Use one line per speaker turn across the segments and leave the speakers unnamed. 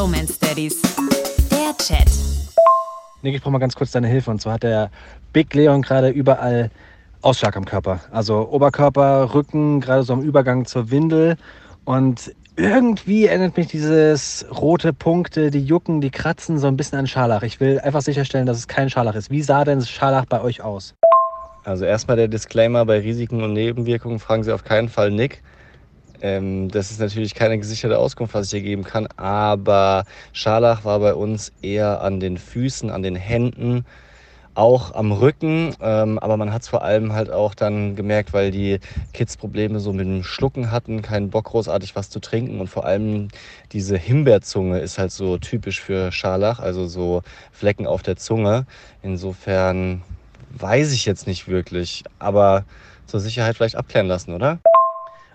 Bromance Daddies. Der Chat.
Nick, ich brauche mal ganz kurz deine Hilfe. Und zwar hat der Big Leon gerade überall Ausschlag am Körper. Also Oberkörper, Rücken, gerade so am Übergang zur Windel. Und irgendwie erinnert mich dieses rote Punkte, die jucken, die kratzen so ein bisschen an Scharlach. Ich will einfach sicherstellen, dass es kein Scharlach ist. Wie sah denn Scharlach bei euch aus?
Also erstmal der Disclaimer, bei Risiken und Nebenwirkungen fragen Sie auf keinen Fall Nick. Ähm, das ist natürlich keine gesicherte Auskunft, was ich hier geben kann, aber Scharlach war bei uns eher an den Füßen, an den Händen, auch am Rücken, ähm, aber man hat es vor allem halt auch dann gemerkt, weil die Kids Probleme so mit dem Schlucken hatten, keinen Bock großartig was zu trinken und vor allem diese Himbeerzunge ist halt so typisch für Scharlach, also so Flecken auf der Zunge. Insofern weiß ich jetzt nicht wirklich, aber zur Sicherheit vielleicht abklären lassen, oder?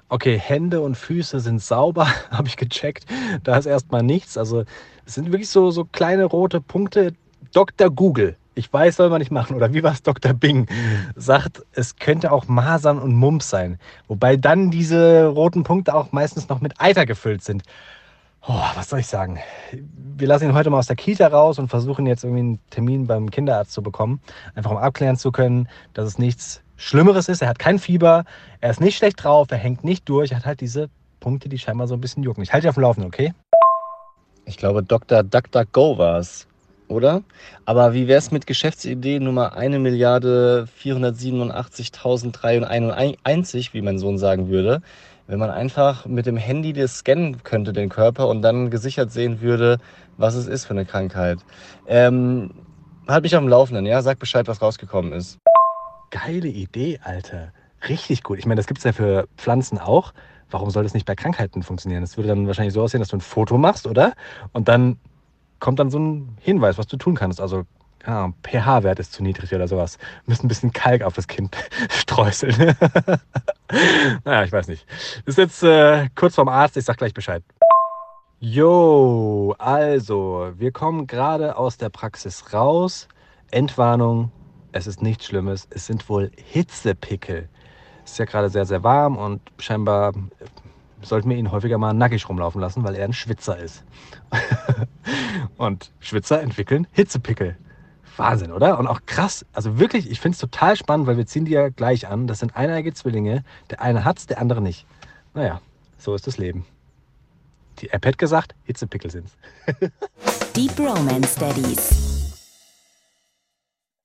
Okay, Hände und Füße sind sauber, habe ich gecheckt. Da ist erstmal nichts. Also es sind wirklich so, so kleine rote Punkte. Dr. Google, ich weiß, soll man nicht machen. Oder wie war es Dr. Bing? Sagt, es könnte auch Masern und Mumps sein. Wobei dann diese roten Punkte auch meistens noch mit Eiter gefüllt sind. Oh, was soll ich sagen? Wir lassen ihn heute mal aus der Kita raus und versuchen jetzt irgendwie einen Termin beim Kinderarzt zu bekommen. Einfach um abklären zu können, dass es nichts Schlimmeres ist. Er hat kein Fieber, er ist nicht schlecht drauf, er hängt nicht durch, er hat halt diese Punkte, die scheinbar so ein bisschen jucken. Ich halte dich auf dem Laufenden, okay?
Ich glaube, Dr. DuckDuckGo war es, oder? Aber wie wäre es mit Geschäftsidee Nummer 1 Milliarde 487.391, wie mein Sohn sagen würde? Wenn man einfach mit dem Handy das scannen könnte, den Körper, und dann gesichert sehen würde, was es ist für eine Krankheit. Ähm, halt mich auf dem Laufenden, ja? Sag Bescheid, was rausgekommen ist.
Geile Idee, Alter. Richtig gut. Ich meine, das gibt es ja für Pflanzen auch. Warum soll das nicht bei Krankheiten funktionieren? Das würde dann wahrscheinlich so aussehen, dass du ein Foto machst, oder? Und dann kommt dann so ein Hinweis, was du tun kannst. Also, ja, pH-Wert ist zu niedrig oder sowas. Müssen ein bisschen Kalk auf das Kind streuseln. naja, ich weiß nicht. Ist jetzt äh, kurz vorm Arzt, ich sag gleich Bescheid. Jo, also, wir kommen gerade aus der Praxis raus. Entwarnung, es ist nichts Schlimmes. Es sind wohl Hitzepickel. Es ist ja gerade sehr, sehr warm und scheinbar sollten wir ihn häufiger mal nackig rumlaufen lassen, weil er ein Schwitzer ist. und Schwitzer entwickeln Hitzepickel. Wahnsinn, oder? Und auch krass. Also wirklich, ich finde es total spannend, weil wir ziehen die ja gleich an. Das sind eineige Zwillinge. Der eine hat's, der andere nicht. Naja, so ist das Leben. Die App hat gesagt, Hitzepickel sind's.
Deep Romance Daddies.